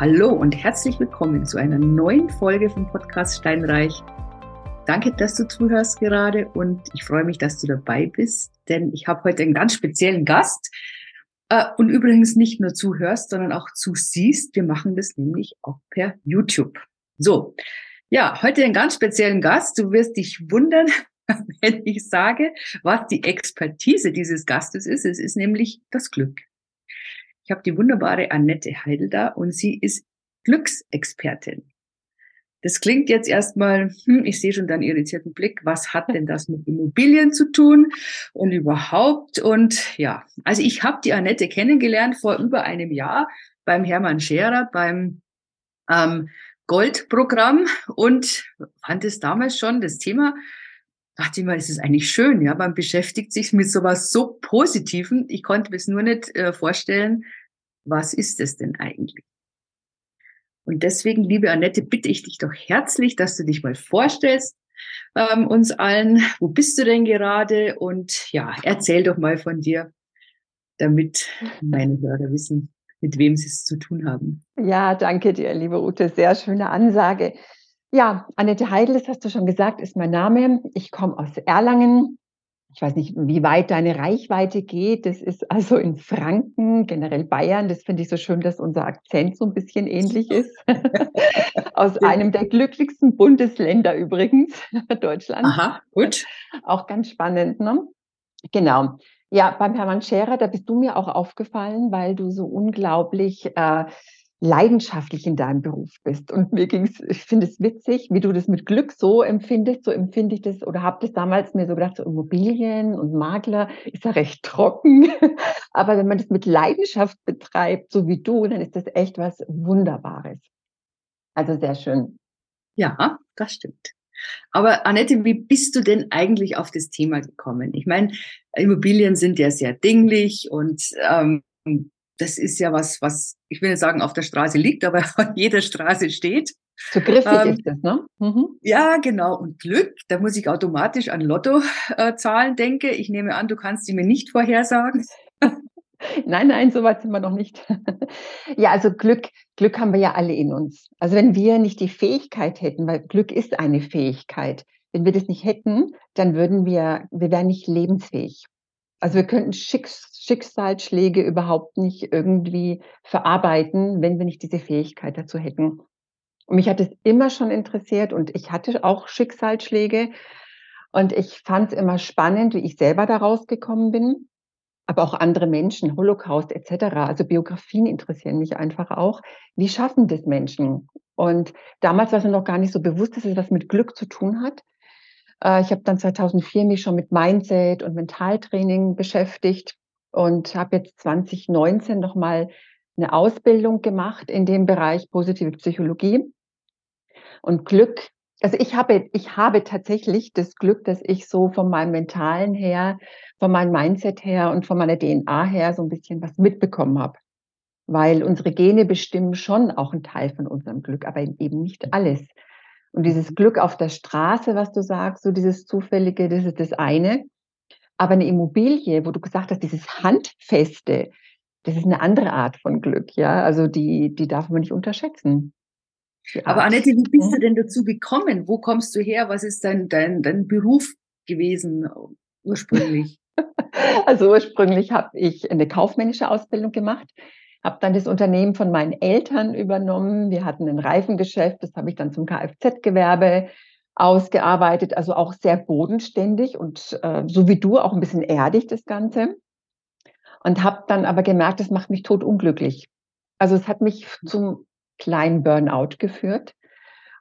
Hallo und herzlich willkommen zu einer neuen Folge vom Podcast Steinreich. Danke, dass du zuhörst gerade und ich freue mich, dass du dabei bist, denn ich habe heute einen ganz speziellen Gast äh, und übrigens nicht nur zuhörst, sondern auch zusiehst. Wir machen das nämlich auch per YouTube. So, ja, heute einen ganz speziellen Gast. Du wirst dich wundern, wenn ich sage, was die Expertise dieses Gastes ist. Es ist nämlich das Glück. Ich habe die wunderbare Annette Heidel da und sie ist Glücksexpertin. Das klingt jetzt erstmal, hm, ich sehe schon deinen irritierten Blick, was hat denn das mit Immobilien zu tun und überhaupt? Und ja, also ich habe die Annette kennengelernt vor über einem Jahr beim Hermann Scherer, beim ähm, Goldprogramm und fand es damals schon das Thema, dachte ich mal, es ist eigentlich schön, ja, man beschäftigt sich mit sowas so Positiven. Ich konnte mir es nur nicht äh, vorstellen, was ist es denn eigentlich? Und deswegen, liebe Annette, bitte ich dich doch herzlich, dass du dich mal vorstellst, ähm, uns allen. Wo bist du denn gerade? Und ja, erzähl doch mal von dir, damit meine Hörer wissen, mit wem sie es zu tun haben. Ja, danke dir, liebe Ute. Sehr schöne Ansage. Ja, Annette Heidel, das hast du schon gesagt, ist mein Name. Ich komme aus Erlangen. Ich weiß nicht, wie weit deine Reichweite geht. Das ist also in Franken, generell Bayern. Das finde ich so schön, dass unser Akzent so ein bisschen ähnlich ist. aus einem der glücklichsten Bundesländer übrigens, Deutschland. Aha, gut. Auch ganz spannend, ne? Genau. Ja, beim Hermann Scherer, da bist du mir auch aufgefallen, weil du so unglaublich äh, leidenschaftlich in deinem Beruf bist. Und mir ging es, ich finde es witzig, wie du das mit Glück so empfindest. So empfinde ich das oder habe das damals mir so gedacht, so Immobilien und Makler ist ja recht trocken. Aber wenn man das mit Leidenschaft betreibt, so wie du, dann ist das echt was Wunderbares. Also sehr schön. Ja, das stimmt. Aber Annette, wie bist du denn eigentlich auf das Thema gekommen? Ich meine, Immobilien sind ja sehr dinglich und ähm, das ist ja was, was, ich will nicht sagen, auf der Straße liegt, aber an jeder Straße steht. So griffig ähm, ist das, ne? Mhm. Ja, genau. Und Glück, da muss ich automatisch an Lottozahlen äh, denke. Ich nehme an, du kannst sie mir nicht vorhersagen. nein, nein, so weit sind wir noch nicht. ja, also Glück, Glück haben wir ja alle in uns. Also wenn wir nicht die Fähigkeit hätten, weil Glück ist eine Fähigkeit, wenn wir das nicht hätten, dann würden wir, wir wären nicht lebensfähig. Also wir könnten Schicks Schicksalsschläge überhaupt nicht irgendwie verarbeiten, wenn wir nicht diese Fähigkeit dazu hätten. Und mich hat es immer schon interessiert und ich hatte auch Schicksalsschläge und ich fand es immer spannend, wie ich selber da rausgekommen bin, aber auch andere Menschen, Holocaust etc. Also Biografien interessieren mich einfach auch. Wie schaffen das Menschen? Und damals war es mir noch gar nicht so bewusst, dass es was mit Glück zu tun hat. Äh, ich habe dann 2004 mich schon mit Mindset und Mentaltraining beschäftigt und habe jetzt 2019 nochmal eine Ausbildung gemacht in dem Bereich positive Psychologie. Und Glück, also ich habe, ich habe tatsächlich das Glück, dass ich so von meinem Mentalen her, von meinem Mindset her und von meiner DNA her so ein bisschen was mitbekommen habe. Weil unsere Gene bestimmen schon auch einen Teil von unserem Glück, aber eben nicht alles. Und dieses Glück auf der Straße, was du sagst, so dieses Zufällige, das ist das eine. Aber eine Immobilie, wo du gesagt hast, dieses Handfeste, das ist eine andere Art von Glück, ja. Also die, die darf man nicht unterschätzen. Aber Annette, wie bist du mhm. denn dazu gekommen? Wo kommst du her? Was ist dein, dein, dein Beruf gewesen ursprünglich? Also ursprünglich habe ich eine kaufmännische Ausbildung gemacht, habe dann das Unternehmen von meinen Eltern übernommen. Wir hatten ein Reifengeschäft, das habe ich dann zum Kfz-Gewerbe ausgearbeitet, also auch sehr bodenständig und äh, so wie du auch ein bisschen erdig das Ganze. Und habe dann aber gemerkt, das macht mich totunglücklich. Also es hat mich zum kleinen Burnout geführt.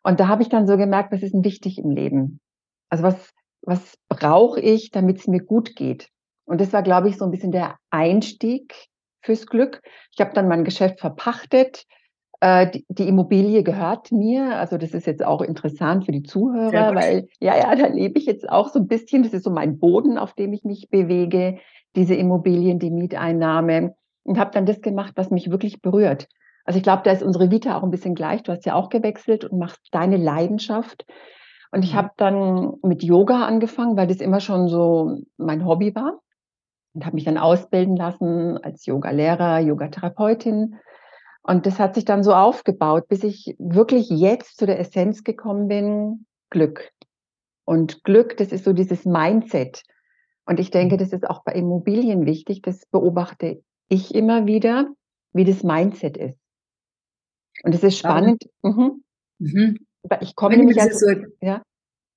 Und da habe ich dann so gemerkt, was ist denn wichtig im Leben? Also was, was brauche ich, damit es mir gut geht? Und das war, glaube ich, so ein bisschen der Einstieg fürs Glück. Ich habe dann mein Geschäft verpachtet, die, die, Immobilie gehört mir. Also das ist jetzt auch interessant für die Zuhörer, weil ja, ja, da lebe ich jetzt auch so ein bisschen. Das ist so mein Boden, auf dem ich mich bewege. Diese Immobilien, die Mieteinnahme. Und habe dann das gemacht, was mich wirklich berührt. Also ich glaube, da ist unsere Vita auch ein bisschen gleich. Du hast ja auch gewechselt und machst deine Leidenschaft. Und ich mhm. habe dann mit Yoga angefangen, weil das immer schon so mein Hobby war. Und habe mich dann ausbilden lassen als Yoga-Lehrer, Yogatherapeutin Und das hat sich dann so aufgebaut, bis ich wirklich jetzt zu der Essenz gekommen bin, Glück. Und Glück, das ist so dieses Mindset. Und ich denke, das ist auch bei Immobilien wichtig. Das beobachte ich immer wieder, wie das Mindset ist. Und es ist spannend. Mhm. Mhm. Ich komme nämlich als, so, ja.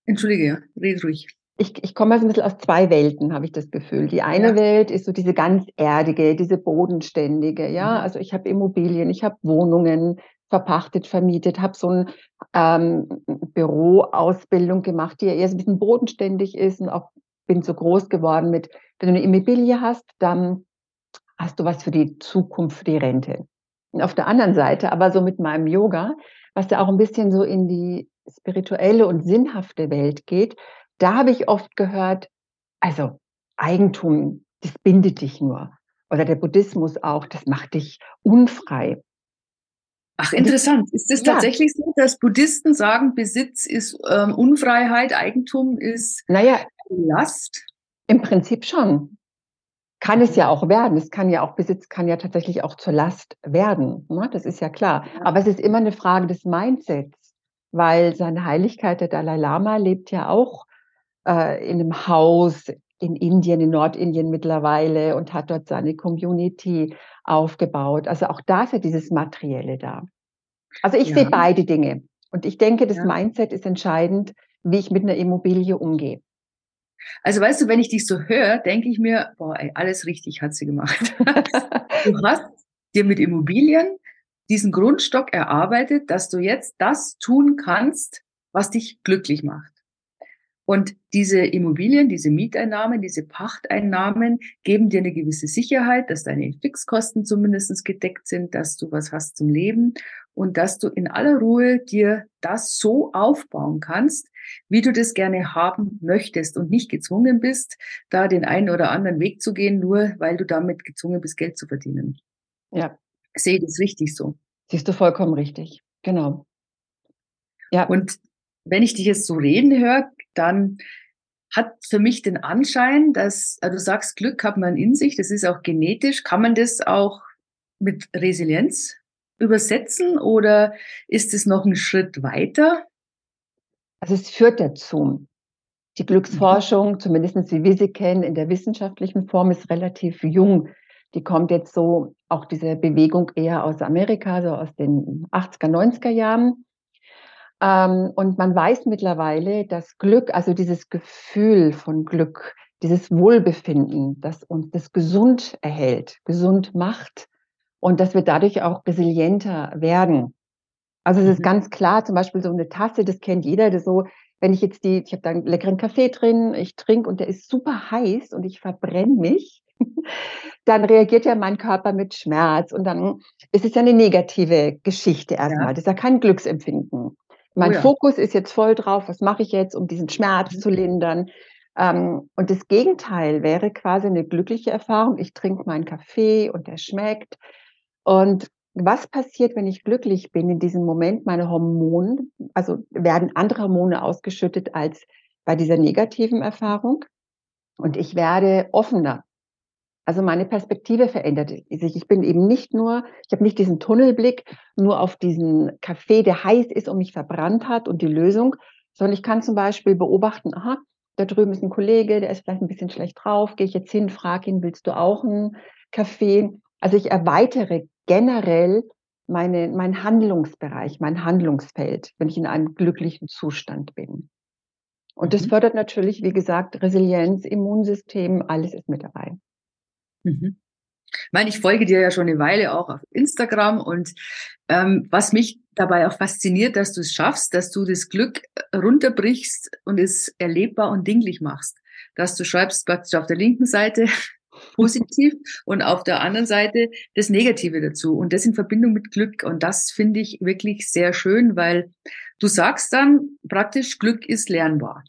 Entschuldige, red ruhig. Ich, ich komme also ein bisschen aus zwei Welten, habe ich das Gefühl. Die eine ja. Welt ist so diese ganz erdige, diese bodenständige. Ja, mhm. also ich habe Immobilien, ich habe Wohnungen verpachtet, vermietet, habe so eine ähm, Büroausbildung gemacht, die ja eher so ein bisschen bodenständig ist und auch bin so groß geworden mit, wenn du eine Immobilie hast, dann hast du was für die Zukunft, für die Rente. Und auf der anderen Seite, aber so mit meinem Yoga, was ja auch ein bisschen so in die spirituelle und sinnhafte Welt geht, da habe ich oft gehört, also Eigentum, das bindet dich nur. Oder der Buddhismus auch, das macht dich unfrei. Ach, interessant. Ist es ja. tatsächlich so, dass Buddhisten sagen, Besitz ist ähm, Unfreiheit, Eigentum ist naja, Last? Im Prinzip schon. Kann es ja auch werden. Es kann ja auch, Besitz kann ja tatsächlich auch zur Last werden. Ne? Das ist ja klar. Aber es ist immer eine Frage des Mindsets, weil seine Heiligkeit, der Dalai Lama, lebt ja auch äh, in einem Haus in Indien, in Nordindien mittlerweile und hat dort seine Community aufgebaut. Also auch da ist ja dieses Materielle da. Also ich ja. sehe beide Dinge. Und ich denke, das ja. Mindset ist entscheidend, wie ich mit einer Immobilie umgehe. Also weißt du, wenn ich dich so höre, denke ich mir, boah, ey, alles richtig hat sie gemacht. du hast dir mit Immobilien diesen Grundstock erarbeitet, dass du jetzt das tun kannst, was dich glücklich macht. Und diese Immobilien, diese Mieteinnahmen, diese Pachteinnahmen geben dir eine gewisse Sicherheit, dass deine Fixkosten zumindest gedeckt sind, dass du was hast zum Leben und dass du in aller Ruhe dir das so aufbauen kannst, wie du das gerne haben möchtest und nicht gezwungen bist, da den einen oder anderen Weg zu gehen, nur weil du damit gezwungen bist, Geld zu verdienen. Ja. Sehe das richtig so. Siehst du vollkommen richtig. Genau. Ja. Und wenn ich dich jetzt so reden höre, dann hat für mich den Anschein, dass also du sagst, Glück hat man in sich, das ist auch genetisch. Kann man das auch mit Resilienz übersetzen oder ist es noch ein Schritt weiter? Also es führt dazu. Die Glücksforschung, mhm. zumindest wie wir sie kennen, in der wissenschaftlichen Form ist relativ jung. Die kommt jetzt so, auch diese Bewegung eher aus Amerika, so aus den 80er, 90er Jahren. Ähm, und man weiß mittlerweile, dass Glück, also dieses Gefühl von Glück, dieses Wohlbefinden, das uns das gesund erhält, gesund macht und dass wir dadurch auch resilienter werden. Also es ist mhm. ganz klar, zum Beispiel so eine Tasse, das kennt jeder, das so, wenn ich jetzt die, ich habe da einen leckeren Kaffee drin, ich trinke und der ist super heiß und ich verbrenne mich, dann reagiert ja mein Körper mit Schmerz und dann ist es ja eine negative Geschichte erstmal. Ja. Das ist ja kein Glücksempfinden. Mein oh ja. Fokus ist jetzt voll drauf, was mache ich jetzt, um diesen Schmerz mhm. zu lindern. Ähm, und das Gegenteil wäre quasi eine glückliche Erfahrung. Ich trinke meinen Kaffee und der schmeckt. Und was passiert, wenn ich glücklich bin in diesem Moment? Meine Hormone, also werden andere Hormone ausgeschüttet als bei dieser negativen Erfahrung. Und ich werde offener. Also meine Perspektive verändert sich. Ich bin eben nicht nur, ich habe nicht diesen Tunnelblick nur auf diesen Kaffee, der heiß ist und mich verbrannt hat und die Lösung, sondern ich kann zum Beispiel beobachten, aha, da drüben ist ein Kollege, der ist vielleicht ein bisschen schlecht drauf, gehe ich jetzt hin, frage ihn, willst du auch einen Kaffee? Also ich erweitere generell meine, mein Handlungsbereich, mein Handlungsfeld, wenn ich in einem glücklichen Zustand bin. Und das mhm. fördert natürlich, wie gesagt, Resilienz, Immunsystem, alles ist mit dabei. Mhm. Ich meine, ich folge dir ja schon eine Weile auch auf Instagram und ähm, was mich dabei auch fasziniert, dass du es schaffst, dass du das Glück runterbrichst und es erlebbar und dinglich machst. Dass du schreibst praktisch auf der linken Seite positiv und auf der anderen Seite das Negative dazu und das in Verbindung mit Glück und das finde ich wirklich sehr schön, weil du sagst dann praktisch Glück ist lernbar.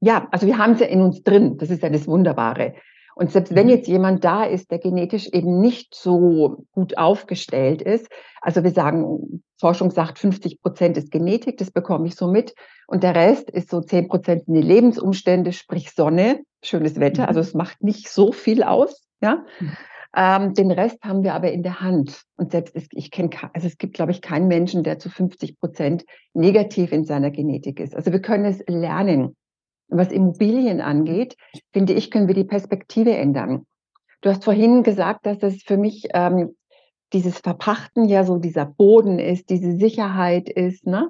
Ja, also wir haben es ja in uns drin, das ist ja das Wunderbare. Und selbst wenn mhm. jetzt jemand da ist, der genetisch eben nicht so gut aufgestellt ist, also wir sagen, Forschung sagt, 50 Prozent ist Genetik, das bekomme ich so mit. Und der Rest ist so 10 Prozent in die Lebensumstände, sprich Sonne, schönes Wetter. Also mhm. es macht nicht so viel aus. Ja. Mhm. Ähm, den Rest haben wir aber in der Hand. Und selbst ist, ich kenne, also es gibt, glaube ich, keinen Menschen, der zu 50 Prozent negativ in seiner Genetik ist. Also wir können es lernen. Und was Immobilien angeht, finde ich, können wir die Perspektive ändern. Du hast vorhin gesagt, dass es für mich ähm, dieses Verpachten ja so dieser Boden ist, diese Sicherheit ist. Ne?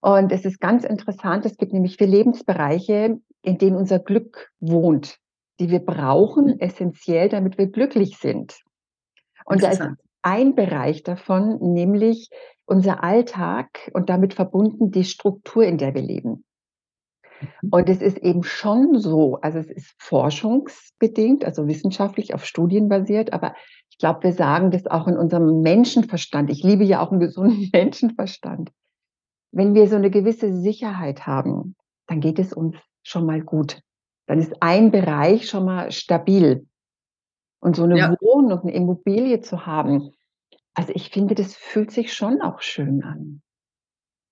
Und es ist ganz interessant, es gibt nämlich vier Lebensbereiche, in denen unser Glück wohnt, die wir brauchen, mhm. essentiell, damit wir glücklich sind. Und da ist ein Bereich davon, nämlich unser Alltag und damit verbunden die Struktur, in der wir leben. Und es ist eben schon so, also es ist forschungsbedingt, also wissenschaftlich auf Studien basiert, aber ich glaube, wir sagen das auch in unserem Menschenverstand. Ich liebe ja auch einen gesunden Menschenverstand. Wenn wir so eine gewisse Sicherheit haben, dann geht es uns schon mal gut. Dann ist ein Bereich schon mal stabil. Und so eine ja. Wohnung und eine Immobilie zu haben, also ich finde, das fühlt sich schon auch schön an.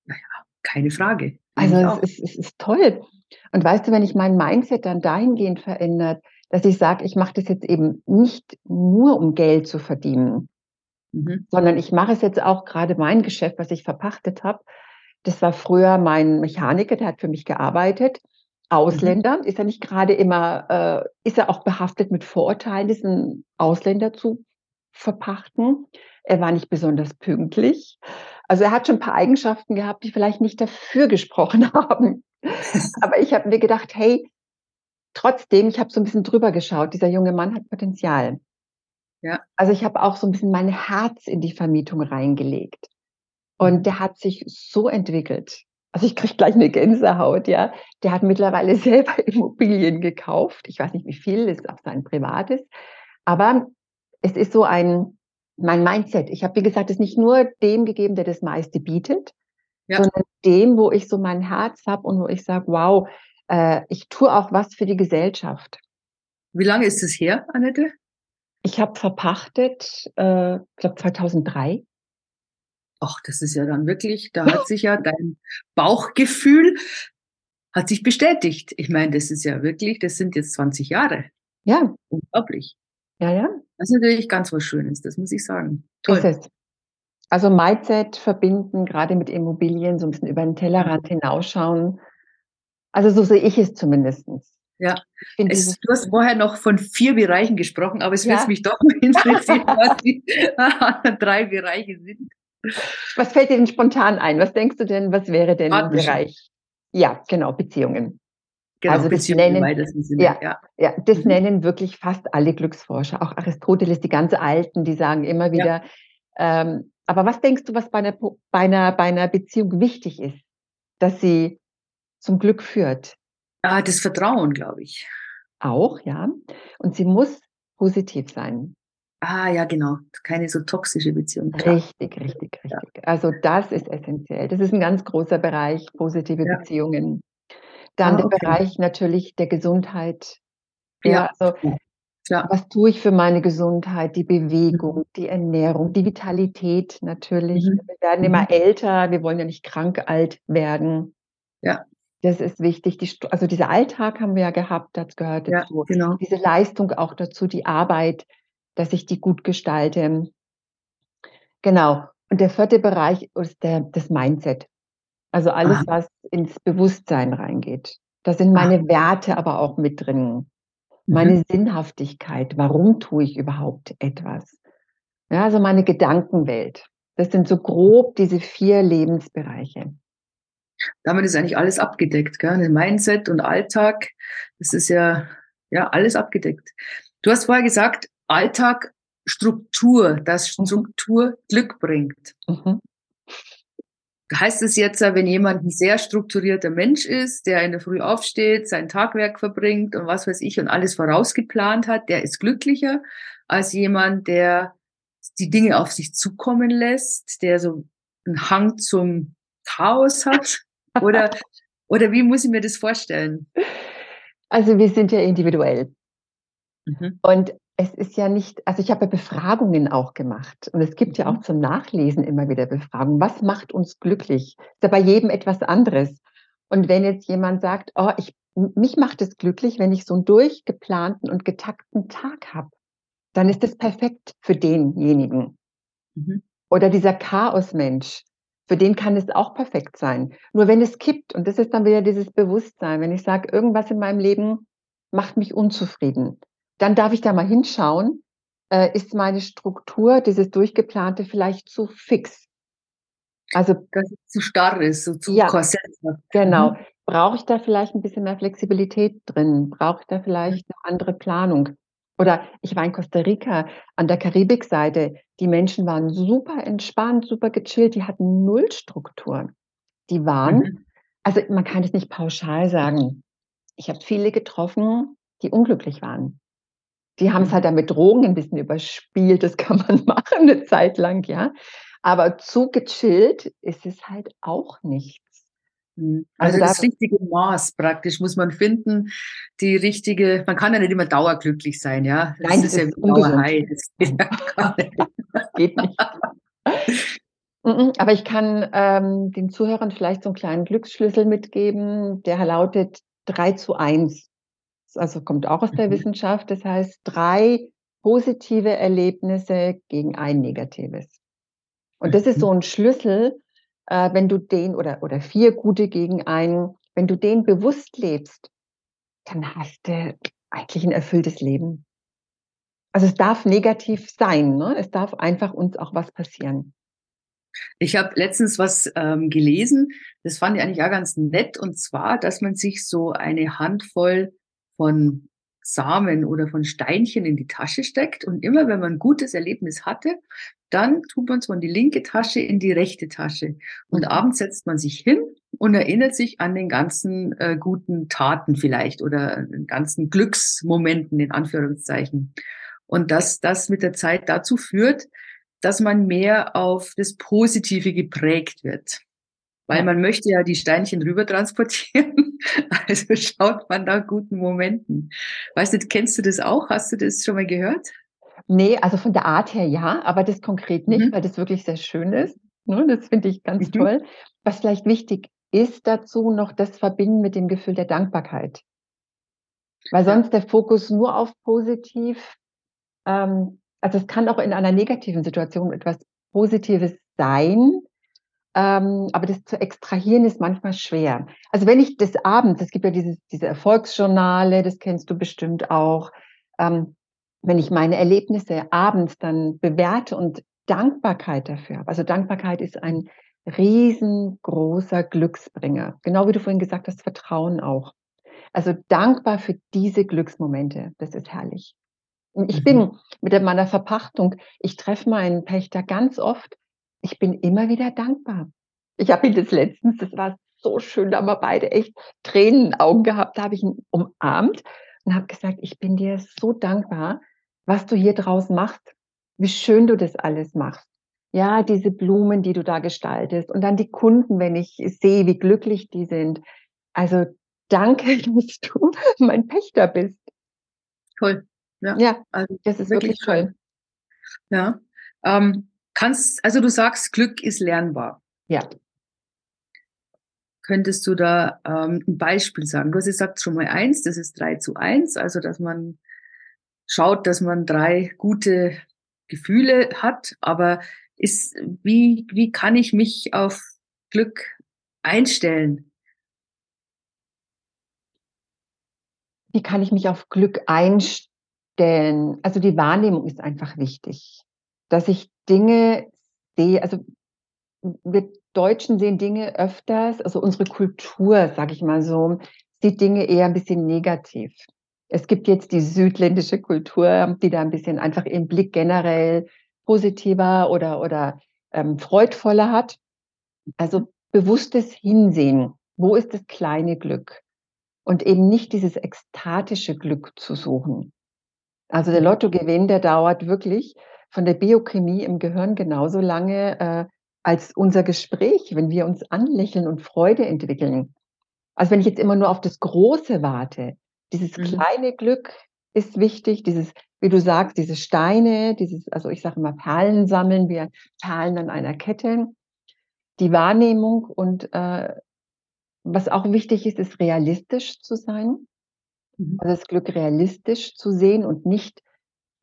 Naja, keine Frage. Also es ist, es ist toll. Und weißt du, wenn ich mein Mindset dann dahingehend verändert, dass ich sage, ich mache das jetzt eben nicht nur, um Geld zu verdienen, mhm. sondern ich mache es jetzt auch gerade mein Geschäft, was ich verpachtet habe. Das war früher mein Mechaniker, der hat für mich gearbeitet. Ausländer, mhm. ist er nicht gerade immer, äh, ist er auch behaftet mit Vorurteilen, diesen Ausländer zu verpachten. Er war nicht besonders pünktlich. Also er hat schon ein paar Eigenschaften gehabt, die vielleicht nicht dafür gesprochen haben. Aber ich habe mir gedacht, hey, trotzdem, ich habe so ein bisschen drüber geschaut, dieser junge Mann hat Potenzial. Ja. Also ich habe auch so ein bisschen mein Herz in die Vermietung reingelegt. Und mhm. der hat sich so entwickelt. Also ich kriege gleich eine Gänsehaut, ja. Der hat mittlerweile selber Immobilien gekauft. Ich weiß nicht, wie viel, ist auch sein privates. Aber es ist so ein, mein Mindset. Ich habe, wie gesagt, es nicht nur dem gegeben, der das meiste bietet, ja. sondern dem, wo ich so mein Herz habe und wo ich sage, wow, äh, ich tue auch was für die Gesellschaft. Wie lange ist es her, Annette? Ich habe verpachtet, äh, ich glaube 2003. Ach, das ist ja dann wirklich, da hat sich ja dein Bauchgefühl hat sich bestätigt. Ich meine, das ist ja wirklich, das sind jetzt 20 Jahre. Ja. Unglaublich. Ja, ja. Das ist natürlich ganz was Schönes, das muss ich sagen. Toll. Ist es. Also Mindset verbinden, gerade mit Immobilien, so ein bisschen über den Tellerrand hinausschauen. Also so sehe ich es zumindestens. Ja, es, du hast vorher noch von vier Bereichen gesprochen, aber es ja. würde mich doch interessieren, was die drei Bereiche sind. Was fällt dir denn spontan ein? Was denkst du denn, was wäre denn ein Bereich? Ja, genau, Beziehungen. Genau, also das nennen, Sinne, ja, ja. ja, das mhm. nennen wirklich fast alle Glücksforscher, auch Aristoteles, die ganz Alten, die sagen immer wieder. Ja. Ähm, aber was denkst du, was bei einer, bei, einer, bei einer Beziehung wichtig ist, dass sie zum Glück führt? Ah, das Vertrauen, glaube ich. Auch, ja. Und sie muss positiv sein. Ah, ja, genau. Keine so toxische Beziehung. Richtig, richtig, richtig. Ja. Also das ist essentiell. Das ist ein ganz großer Bereich, positive. Beziehungen. Dann ah, okay. der Bereich natürlich der Gesundheit. Ja, ja also ja. was tue ich für meine Gesundheit? Die Bewegung, mhm. die Ernährung, die Vitalität natürlich. Mhm. Wir werden immer mhm. älter, wir wollen ja nicht krank alt werden. Ja. Das ist wichtig. Die, also dieser Alltag haben wir ja gehabt, das gehört dazu. Ja, genau. Diese Leistung auch dazu, die Arbeit, dass ich die gut gestalte. Genau. Und der vierte Bereich ist der, das Mindset. Also alles, Aha. was ins Bewusstsein reingeht. Da sind meine Aha. Werte aber auch mit drin. Meine mhm. Sinnhaftigkeit. Warum tue ich überhaupt etwas? Ja, also meine Gedankenwelt. Das sind so grob diese vier Lebensbereiche. Damit ist eigentlich alles abgedeckt, gell? Mindset und Alltag, das ist ja, ja alles abgedeckt. Du hast vorher gesagt, Alltag Struktur, dass mhm. Struktur Glück bringt. Mhm. Heißt es jetzt, wenn jemand ein sehr strukturierter Mensch ist, der in der Früh aufsteht, sein Tagwerk verbringt und was weiß ich und alles vorausgeplant hat, der ist glücklicher als jemand, der die Dinge auf sich zukommen lässt, der so einen Hang zum Chaos hat? Oder, oder wie muss ich mir das vorstellen? Also wir sind ja individuell. Mhm. Und es ist ja nicht, also ich habe ja Befragungen auch gemacht und es gibt ja auch mhm. zum Nachlesen immer wieder Befragungen. Was macht uns glücklich? Ist ja bei jedem etwas anderes. Und wenn jetzt jemand sagt, oh, ich, mich macht es glücklich, wenn ich so einen durchgeplanten und getakten Tag habe, dann ist es perfekt für denjenigen. Mhm. Oder dieser Chaosmensch, für den kann es auch perfekt sein. Nur wenn es kippt, und das ist dann wieder dieses Bewusstsein, wenn ich sage, irgendwas in meinem Leben macht mich unzufrieden, dann darf ich da mal hinschauen, äh, ist meine Struktur, dieses Durchgeplante vielleicht zu fix? Also, dass es zu starr ist, so zu ja, Korsett. Genau. Mhm. Brauche ich da vielleicht ein bisschen mehr Flexibilität drin? Brauche ich da vielleicht eine andere Planung? Oder ich war in Costa Rica an der Karibikseite. Die Menschen waren super entspannt, super gechillt. Die hatten null Struktur. Die waren, mhm. also man kann es nicht pauschal sagen. Ich habe viele getroffen, die unglücklich waren. Die haben es halt mhm. damit Drogen ein bisschen überspielt. Das kann man machen eine Zeit lang, ja. Aber zu gechillt ist es halt auch nichts. Mhm. Also, also das richtige Maß praktisch muss man finden, die richtige, man kann ja nicht immer dauerglücklich sein, ja. Das Nein, das ist, ist ja Dauerhai. Das geht nicht. Mhm, aber ich kann ähm, den Zuhörern vielleicht so einen kleinen Glücksschlüssel mitgeben, der lautet 3 zu 1. Also kommt auch aus der mhm. Wissenschaft. Das heißt, drei positive Erlebnisse gegen ein negatives. Und das ist so mhm. ein Schlüssel, äh, wenn du den oder, oder vier gute gegen einen, wenn du den bewusst lebst, dann hast du eigentlich ein erfülltes Leben. Also es darf negativ sein, ne? es darf einfach uns auch was passieren. Ich habe letztens was ähm, gelesen, das fand ich eigentlich auch ganz nett, und zwar, dass man sich so eine Handvoll von Samen oder von Steinchen in die Tasche steckt und immer wenn man ein gutes Erlebnis hatte, dann tut man es von die linke Tasche in die rechte Tasche. Und abends setzt man sich hin und erinnert sich an den ganzen äh, guten Taten vielleicht oder den ganzen Glücksmomenten in Anführungszeichen. Und dass das mit der Zeit dazu führt, dass man mehr auf das Positive geprägt wird. Weil man möchte ja die Steinchen rüber transportieren. Also schaut man nach guten Momenten. Weißt du, kennst du das auch? Hast du das schon mal gehört? Nee, also von der Art her ja, aber das konkret nicht, mhm. weil das wirklich sehr schön ist. Ne? Das finde ich ganz mhm. toll. Was vielleicht wichtig ist dazu noch das Verbinden mit dem Gefühl der Dankbarkeit. Weil sonst der Fokus nur auf positiv, ähm, also es kann auch in einer negativen Situation etwas Positives sein, ähm, aber das zu extrahieren ist manchmal schwer. Also wenn ich des Abends, es gibt ja dieses, diese Erfolgsjournale, das kennst du bestimmt auch, ähm, wenn ich meine Erlebnisse abends dann bewerte und Dankbarkeit dafür habe. Also Dankbarkeit ist ein riesengroßer Glücksbringer. Genau wie du vorhin gesagt hast, Vertrauen auch. Also dankbar für diese Glücksmomente. Das ist herrlich. Ich bin mhm. mit meiner Verpachtung, ich treffe meinen Pächter ganz oft. Ich bin immer wieder dankbar. Ich habe ihn das letztens, das war so schön, da haben wir beide echt Tränen in den Augen gehabt. Da habe ich ihn umarmt und habe gesagt, ich bin dir so dankbar, was du hier draus machst, wie schön du das alles machst. Ja, diese Blumen, die du da gestaltest und dann die Kunden, wenn ich sehe, wie glücklich die sind. Also danke, dass du mein Pächter bist. Toll. Ja, ja also das ist wirklich, wirklich toll. Ja. Ähm, kannst, also du sagst, Glück ist lernbar. Ja. Könntest du da ähm, ein Beispiel sagen? Du hast gesagt schon mal eins, das ist drei zu eins, also dass man schaut, dass man drei gute Gefühle hat, aber ist, wie, wie kann ich mich auf Glück einstellen? Wie kann ich mich auf Glück einstellen? Also die Wahrnehmung ist einfach wichtig, dass ich Dinge sehe, also wir Deutschen sehen Dinge öfters, also unsere Kultur, sage ich mal so, sieht Dinge eher ein bisschen negativ. Es gibt jetzt die südländische Kultur, die da ein bisschen einfach ihren Blick generell positiver oder, oder ähm, freudvoller hat. Also bewusstes Hinsehen. Wo ist das kleine Glück? Und eben nicht dieses ekstatische Glück zu suchen. Also der Lottogewinn, der dauert wirklich von der Biochemie im Gehirn genauso lange äh, als unser Gespräch, wenn wir uns anlächeln und Freude entwickeln. Also wenn ich jetzt immer nur auf das Große warte, dieses mhm. kleine Glück ist wichtig, dieses, wie du sagst, diese Steine, dieses, also ich sage immer Perlen sammeln, wir Perlen an einer Kette. Die Wahrnehmung und äh, was auch wichtig ist, ist realistisch zu sein. Mhm. Also das Glück realistisch zu sehen und nicht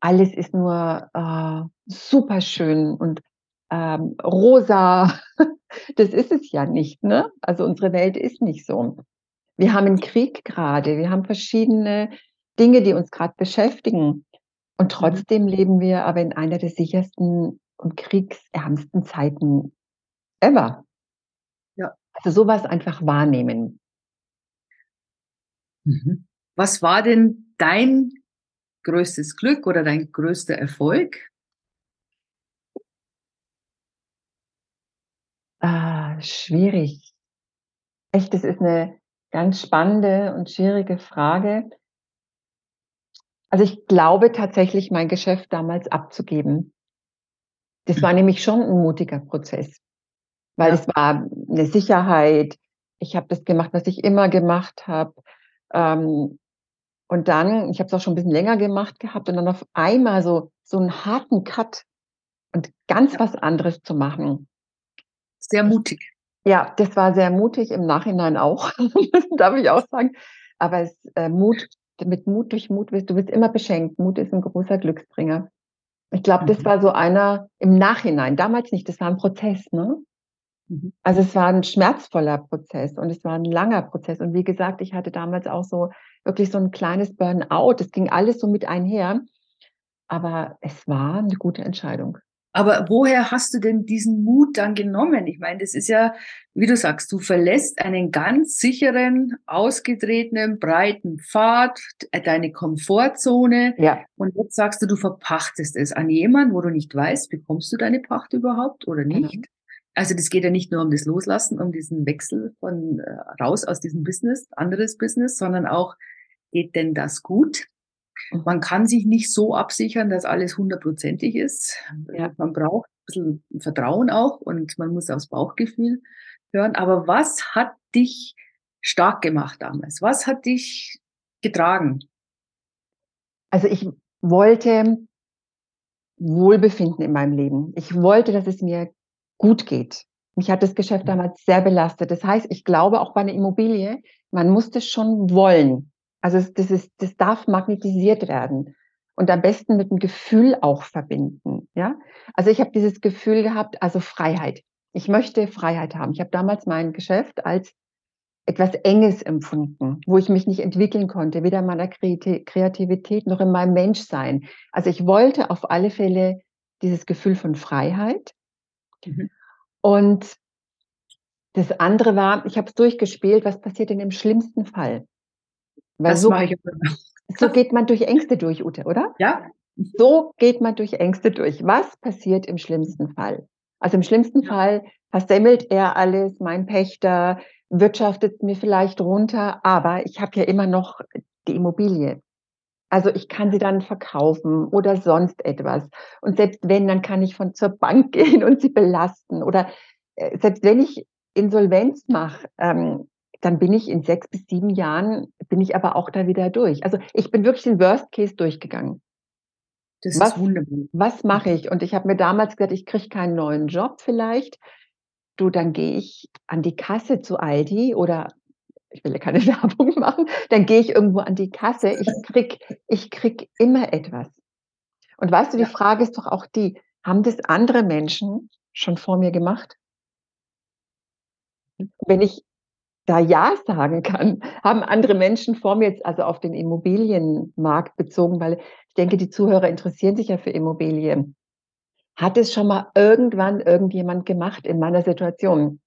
alles ist nur äh, super schön und ähm, rosa. Das ist es ja nicht, ne? Also unsere Welt ist nicht so. Wir haben einen Krieg gerade, wir haben verschiedene Dinge, die uns gerade beschäftigen. Und mhm. trotzdem leben wir aber in einer der sichersten und kriegsärmsten Zeiten ever. Ja. Also sowas einfach wahrnehmen. Mhm. Was war denn dein größtes Glück oder dein größter Erfolg? Ah, schwierig. Echt, das ist eine ganz spannende und schwierige Frage. Also ich glaube tatsächlich, mein Geschäft damals abzugeben. Das war nämlich schon ein mutiger Prozess, weil es war eine Sicherheit. Ich habe das gemacht, was ich immer gemacht habe. Ähm, und dann, ich habe es auch schon ein bisschen länger gemacht gehabt und dann auf einmal so so einen harten Cut und ganz ja. was anderes zu machen. Sehr mutig. Ja, das war sehr mutig im Nachhinein auch, darf ich auch sagen. Aber es äh, Mut mit Mut durch Mut wirst du bist immer beschenkt. Mut ist ein großer Glücksbringer. Ich glaube, das mhm. war so einer im Nachhinein, damals nicht, das war ein Prozess, ne? Mhm. Also es war ein schmerzvoller Prozess und es war ein langer Prozess. Und wie gesagt, ich hatte damals auch so wirklich so ein kleines Burnout. Es ging alles so mit einher. Aber es war eine gute Entscheidung. Aber woher hast du denn diesen Mut dann genommen? Ich meine, das ist ja, wie du sagst, du verlässt einen ganz sicheren, ausgetretenen, breiten Pfad, deine Komfortzone. Ja. Und jetzt sagst du, du verpachtest es an jemanden, wo du nicht weißt, bekommst du deine Pacht überhaupt oder genau. nicht? Mhm. Also das geht ja nicht nur um das Loslassen, um diesen Wechsel von äh, raus aus diesem Business, anderes Business, sondern auch, geht denn das gut? Man kann sich nicht so absichern, dass alles hundertprozentig ist. Ja. Man braucht ein bisschen Vertrauen auch und man muss aufs Bauchgefühl hören. Aber was hat dich stark gemacht damals? Was hat dich getragen? Also ich wollte Wohlbefinden in meinem Leben. Ich wollte, dass es mir gut geht. Mich hat das Geschäft mhm. damals sehr belastet. Das heißt, ich glaube auch bei einer Immobilie, man muss das schon wollen. Also das, ist, das darf magnetisiert werden und am besten mit dem Gefühl auch verbinden. Ja, also ich habe dieses Gefühl gehabt, also Freiheit. Ich möchte Freiheit haben. Ich habe damals mein Geschäft als etwas Enges empfunden, wo ich mich nicht entwickeln konnte, weder in meiner Kreativität noch in meinem Menschsein. Also ich wollte auf alle Fälle dieses Gefühl von Freiheit. Mhm. Und das andere war, ich habe es durchgespielt, was passiert denn im schlimmsten Fall? Das so, mache ich so geht man durch Ängste durch, Ute, oder? Ja. So geht man durch Ängste durch. Was passiert im schlimmsten Fall? Also im schlimmsten ja. Fall versemmelt er alles, mein Pächter wirtschaftet mir vielleicht runter, aber ich habe ja immer noch die Immobilie. Also ich kann sie dann verkaufen oder sonst etwas. Und selbst wenn, dann kann ich von zur Bank gehen und sie belasten. Oder äh, selbst wenn ich Insolvenz mache, ähm, dann bin ich in sechs bis sieben Jahren, bin ich aber auch da wieder durch. Also ich bin wirklich den Worst Case durchgegangen. Das was, ist wunderbar. Was mache ich? Und ich habe mir damals gesagt, ich kriege keinen neuen Job vielleicht. Du, dann gehe ich an die Kasse zu Aldi oder ich will ja keine Werbung machen, dann gehe ich irgendwo an die Kasse. Ich krieg, ich krieg immer etwas. Und weißt du, die Frage ist doch auch die, haben das andere Menschen schon vor mir gemacht? Wenn ich da Ja sagen kann, haben andere Menschen vor mir jetzt also auf den Immobilienmarkt bezogen, weil ich denke, die Zuhörer interessieren sich ja für Immobilien. Hat es schon mal irgendwann irgendjemand gemacht in meiner Situation?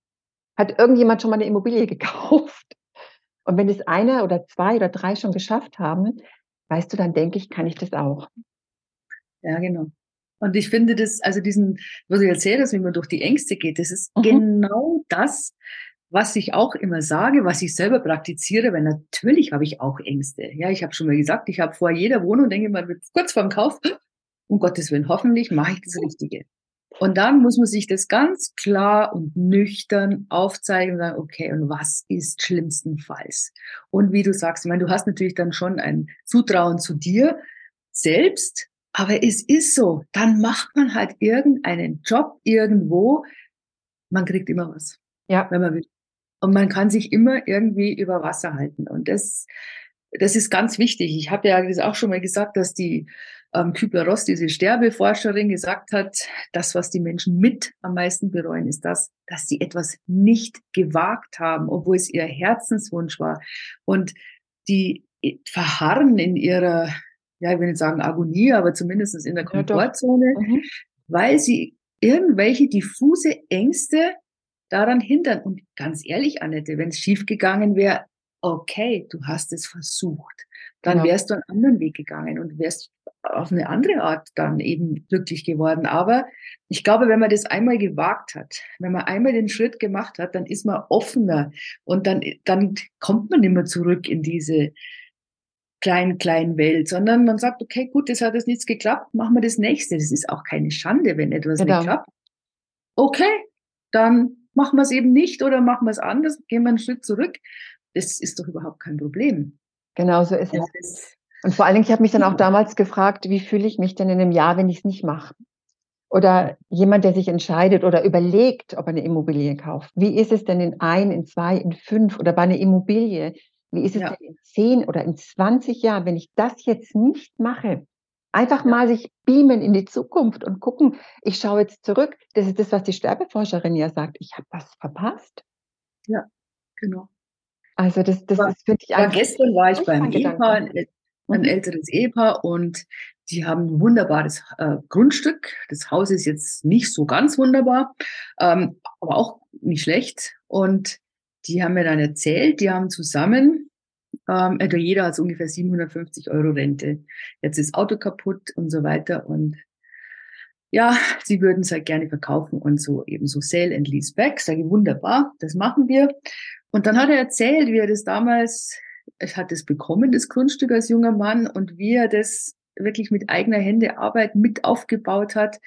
Hat irgendjemand schon mal eine Immobilie gekauft? Und wenn es einer oder zwei oder drei schon geschafft haben, weißt du, dann denke ich, kann ich das auch. Ja, genau. Und ich finde das, also diesen, was ich erzähle, dass wie man durch die Ängste geht, das ist mhm. genau das, was ich auch immer sage, was ich selber praktiziere, weil natürlich habe ich auch Ängste. Ja, ich habe schon mal gesagt, ich habe vor jeder Wohnung, denke ich mal, kurz vorm Kauf, um Gottes Willen, hoffentlich mache ich das Richtige. Und dann muss man sich das ganz klar und nüchtern aufzeigen und sagen, okay, und was ist schlimmstenfalls? Und wie du sagst, ich meine, du hast natürlich dann schon ein Zutrauen zu dir selbst, aber es ist so, dann macht man halt irgendeinen Job irgendwo, man kriegt immer was. Ja. Wenn man will. Und man kann sich immer irgendwie über Wasser halten. Und das, das ist ganz wichtig. Ich habe ja auch schon mal gesagt, dass die ähm, Kübler-Ross, diese Sterbeforscherin, gesagt hat, das, was die Menschen mit am meisten bereuen, ist das, dass sie etwas nicht gewagt haben, obwohl es ihr Herzenswunsch war. Und die verharren in ihrer, ja, ich will nicht sagen Agonie, aber zumindest in der Komfortzone, ja, mhm. weil sie irgendwelche diffuse Ängste daran hindern. Und ganz ehrlich, Annette, wenn es schiefgegangen wäre, okay, du hast es versucht. Dann genau. wärst du einen anderen Weg gegangen und wärst auf eine andere Art dann eben glücklich geworden. Aber ich glaube, wenn man das einmal gewagt hat, wenn man einmal den Schritt gemacht hat, dann ist man offener und dann, dann kommt man nicht mehr zurück in diese kleinen, kleinen Welt, sondern man sagt, okay, gut, das hat jetzt nichts geklappt, machen wir das nächste. Das ist auch keine Schande, wenn etwas genau. nicht klappt. Okay, dann machen wir es eben nicht oder machen wir es anders, gehen wir einen Schritt zurück. Das ist doch überhaupt kein Problem. Genau so ist es. Und vor allen Dingen, ich habe mich dann auch damals gefragt, wie fühle ich mich denn in einem Jahr, wenn ich es nicht mache? Oder jemand, der sich entscheidet oder überlegt, ob er eine Immobilie kauft. Wie ist es denn in ein, in zwei, in fünf oder bei einer Immobilie? Wie ist es ja. denn in zehn oder in 20 Jahren, wenn ich das jetzt nicht mache? Einfach mal sich beamen in die Zukunft und gucken, ich schaue jetzt zurück. Das ist das, was die Sterbeforscherin ja sagt. Ich habe was verpasst. Ja, genau. Also das, das war, ist wirklich einfach. Gestern war ich beim Ehepaar, ein, ein älteres Ehepaar und die haben ein wunderbares äh, Grundstück. Das Haus ist jetzt nicht so ganz wunderbar, ähm, aber auch nicht schlecht. Und die haben mir dann erzählt, die haben zusammen, ähm, also jeder hat ungefähr 750 Euro Rente. Jetzt ist Auto kaputt und so weiter und ja, sie würden es halt gerne verkaufen und so eben so Sale and Lease Back. Sage ich, wunderbar, das machen wir. Und dann hat er erzählt, wie er das damals, er hat das bekommen, das Grundstück als junger Mann und wie er das wirklich mit eigener Hände Arbeit mit aufgebaut hat,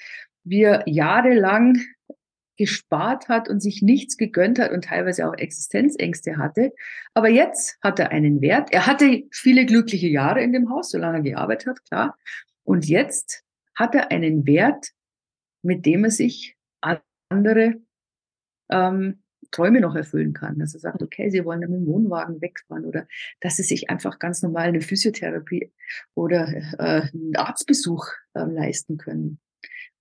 wie er jahrelang gespart hat und sich nichts gegönnt hat und teilweise auch Existenzängste hatte. Aber jetzt hat er einen Wert. Er hatte viele glückliche Jahre in dem Haus, solange er gearbeitet hat, klar. Und jetzt hat er einen Wert, mit dem er sich andere ähm, Träume noch erfüllen kann. Dass er sagt, okay, sie wollen mit dem Wohnwagen wegfahren oder dass sie sich einfach ganz normal eine Physiotherapie oder äh, einen Arztbesuch äh, leisten können.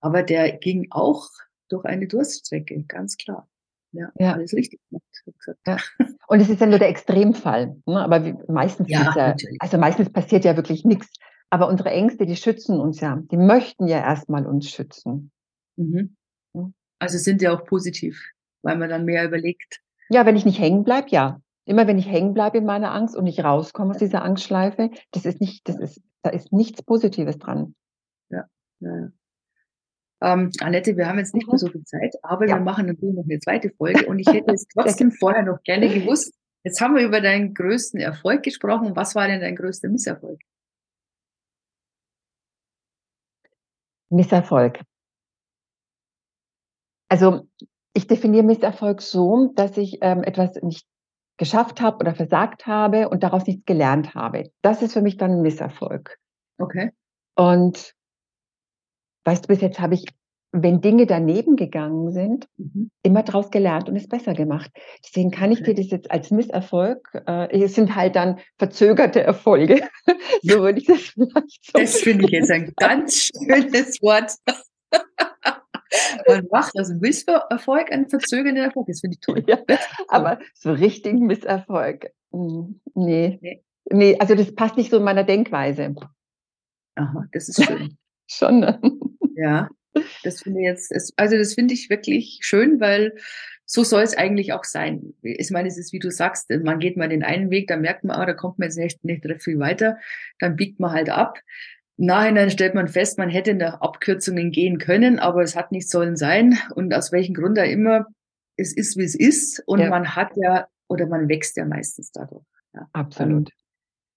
Aber der ging auch durch eine Durststrecke, ganz klar. Ja, ja. alles richtig gemacht. Ja. Und es ist ja nur der Extremfall. Ne? Aber wie, meistens ja, ja also meistens passiert ja wirklich nichts. Aber unsere Ängste, die schützen uns ja. Die möchten ja erstmal uns schützen. Mhm. Also sind ja auch positiv, weil man dann mehr überlegt. Ja, wenn ich nicht hängen bleibe, ja. Immer wenn ich hängen bleibe in meiner Angst und nicht rauskomme aus dieser Angstschleife, das ist nicht, das ist, da ist nichts Positives dran. Ja, ja. Ähm, Annette, wir haben jetzt nicht mehr mhm. so viel Zeit, aber ja. wir machen natürlich noch eine zweite Folge und ich hätte es trotzdem vorher noch gerne gewusst. Jetzt haben wir über deinen größten Erfolg gesprochen. Was war denn dein größter Misserfolg? Misserfolg. Also ich definiere Misserfolg so, dass ich ähm, etwas nicht geschafft habe oder versagt habe und daraus nichts gelernt habe. Das ist für mich dann ein Misserfolg. Okay. Und weißt du, bis jetzt habe ich, wenn Dinge daneben gegangen sind, mhm. immer daraus gelernt und es besser gemacht. Deswegen kann ich dir das jetzt als Misserfolg, äh, es sind halt dann verzögerte Erfolge. so würde ich das vielleicht so. Das finde ich jetzt ein ganz schönes Wort. Man macht aus Misserfolg einen verzögerten Erfolg. Das finde ich toll. Ja, aber so richtigen Misserfolg, hm, nee. nee. Nee, also das passt nicht so in meiner Denkweise. Aha, das ist schön. Schon. Ne? Ja, das finde ich jetzt, also das finde ich wirklich schön, weil so soll es eigentlich auch sein. Ich meine, es ist, wie du sagst, man geht mal den einen Weg, da merkt man, ah, da kommt man jetzt nicht, nicht viel weiter, dann biegt man halt ab. Im Nachhinein stellt man fest, man hätte in der Abkürzungen gehen können, aber es hat nicht sollen sein. Und aus welchem Grund da immer, es ist, wie es ist. Und ja. man hat ja, oder man wächst ja meistens dadurch. Ja. Absolut.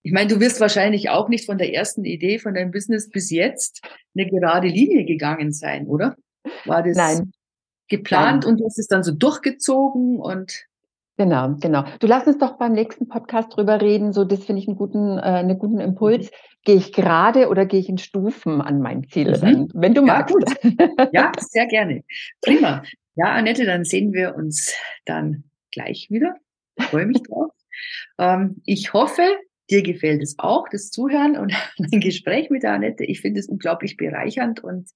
Ich meine, du wirst wahrscheinlich auch nicht von der ersten Idee von deinem Business bis jetzt eine gerade Linie gegangen sein, oder? War das Nein. geplant Nein. und du hast es dann so durchgezogen und Genau, genau. Du lass uns doch beim nächsten Podcast drüber reden. So, das finde ich einen guten, äh, einen guten Impuls. Gehe ich gerade oder gehe ich in Stufen an mein Ziel mhm. Wenn du ja, magst. Gut. Ja, sehr gerne. Prima. Ja, Annette, dann sehen wir uns dann gleich wieder. Ich freue mich drauf. Ähm, ich hoffe, dir gefällt es auch, das Zuhören und ein Gespräch mit der Annette. Ich finde es unglaublich bereichernd und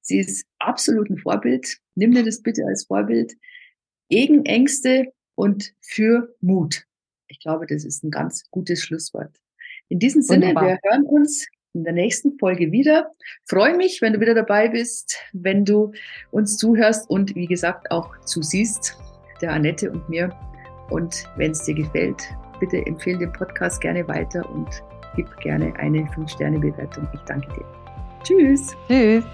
sie ist absolut ein Vorbild. Nimm dir das bitte als Vorbild. Gegen Ängste und für Mut. Ich glaube, das ist ein ganz gutes Schlusswort. In diesem Sinne, Wunderbar. wir hören uns in der nächsten Folge wieder. Freue mich, wenn du wieder dabei bist, wenn du uns zuhörst und wie gesagt auch zusiehst, der Annette und mir. Und wenn es dir gefällt, bitte empfehle den Podcast gerne weiter und gib gerne eine 5-Sterne-Bewertung. Ich danke dir. Tschüss. Tschüss.